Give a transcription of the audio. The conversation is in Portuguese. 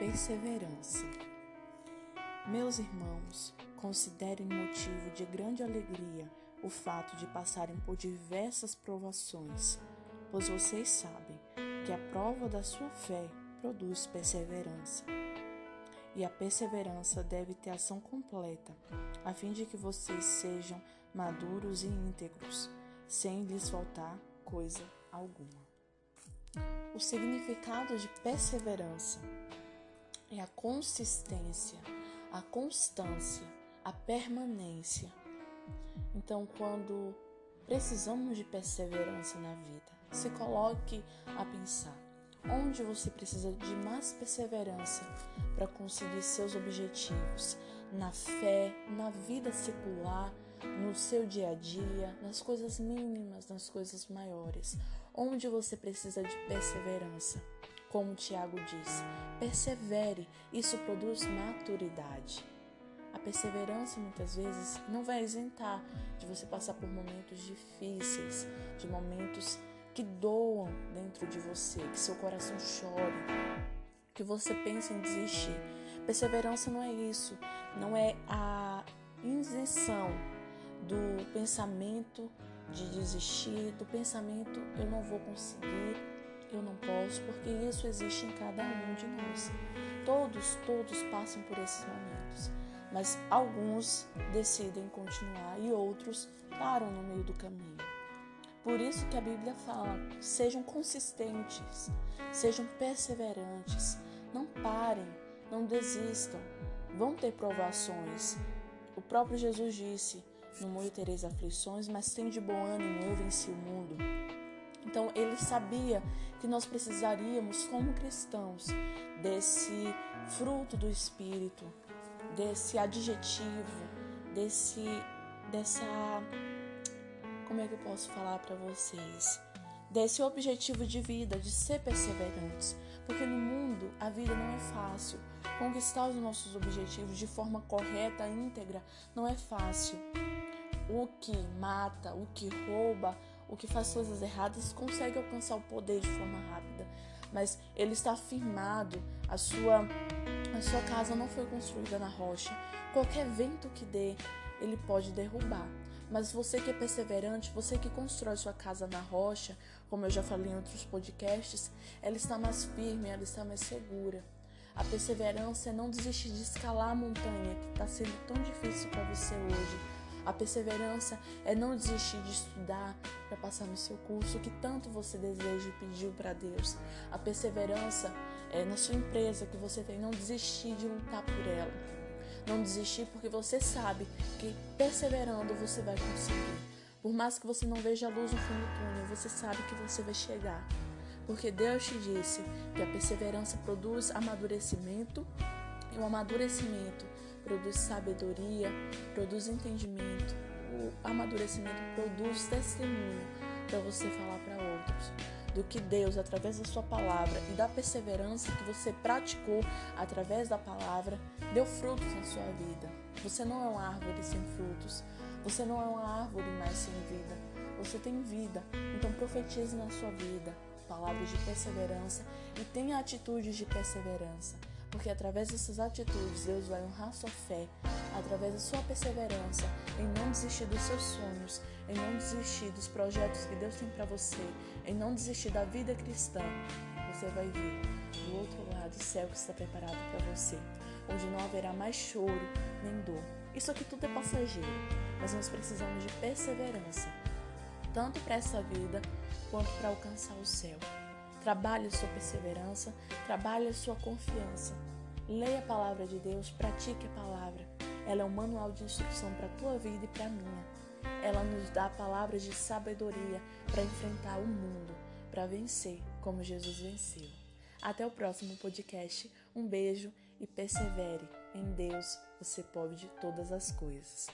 Perseverança. Meus irmãos, considerem motivo de grande alegria o fato de passarem por diversas provações, pois vocês sabem que a prova da sua fé produz perseverança. E a perseverança deve ter ação completa, a fim de que vocês sejam maduros e íntegros, sem lhes faltar coisa alguma. O significado de perseverança é a consistência, a constância, a permanência. Então, quando precisamos de perseverança na vida, se coloque a pensar onde você precisa de mais perseverança para conseguir seus objetivos na fé, na vida secular, no seu dia a dia, nas coisas mínimas, nas coisas maiores, onde você precisa de perseverança. Como Tiago diz, persevere, isso produz maturidade. A perseverança muitas vezes não vai isentar de você passar por momentos difíceis, de momentos que doam dentro de você, que seu coração chore, que você pense em desistir. Perseverança não é isso, não é a isenção do pensamento de desistir, do pensamento eu não vou conseguir, porque isso existe em cada um de nós. Todos, todos passam por esses momentos, mas alguns decidem continuar e outros param no meio do caminho. Por isso que a Bíblia fala: sejam consistentes, sejam perseverantes, não parem, não desistam. Vão ter provações. O próprio Jesus disse: No mundo tereis aflições, mas tem de bom ânimo, eu venci o mundo. Então ele sabia que nós precisaríamos, como cristãos, desse fruto do Espírito, desse adjetivo, desse, dessa como é que eu posso falar para vocês? Desse objetivo de vida, de ser perseverantes, porque no mundo a vida não é fácil. Conquistar os nossos objetivos de forma correta, íntegra, não é fácil. O que mata, o que rouba, o que faz coisas erradas consegue alcançar o poder de forma rápida, mas ele está firmado, a sua a sua casa não foi construída na rocha. Qualquer vento que dê, ele pode derrubar. Mas você que é perseverante, você que constrói sua casa na rocha, como eu já falei em outros podcasts, ela está mais firme, ela está mais segura. A perseverança é não desistir de escalar a montanha que está sendo tão difícil para você hoje. A perseverança é não desistir de estudar para passar no seu curso que tanto você deseja e pediu para Deus. A perseverança é na sua empresa que você tem não desistir de lutar por ela. Não desistir porque você sabe que perseverando você vai conseguir. Por mais que você não veja a luz no fim do túnel, você sabe que você vai chegar. Porque Deus te disse que a perseverança produz amadurecimento e o amadurecimento produz sabedoria, produz entendimento. O amadurecimento produz testemunho para você falar para outros do que Deus, através da sua palavra e da perseverança que você praticou através da palavra, deu frutos na sua vida. Você não é uma árvore sem frutos. Você não é uma árvore mais sem vida. Você tem vida. Então profetize na sua vida palavras de perseverança e tenha atitudes de perseverança. Porque através dessas atitudes Deus vai honrar sua fé, através da sua perseverança em não desistir dos seus sonhos, em não desistir dos projetos que Deus tem para você, em não desistir da vida cristã. Você vai ver do outro lado o céu que está preparado para você, onde não haverá mais choro nem dor. Isso aqui tudo é passageiro, mas nós precisamos de perseverança, tanto para essa vida quanto para alcançar o céu. Trabalhe a sua perseverança, trabalhe a sua confiança. Leia a palavra de Deus, pratique a palavra. Ela é um manual de instrução para a tua vida e para a minha. Ela nos dá palavras de sabedoria para enfrentar o mundo, para vencer como Jesus venceu. Até o próximo podcast. Um beijo e persevere. Em Deus você pode todas as coisas.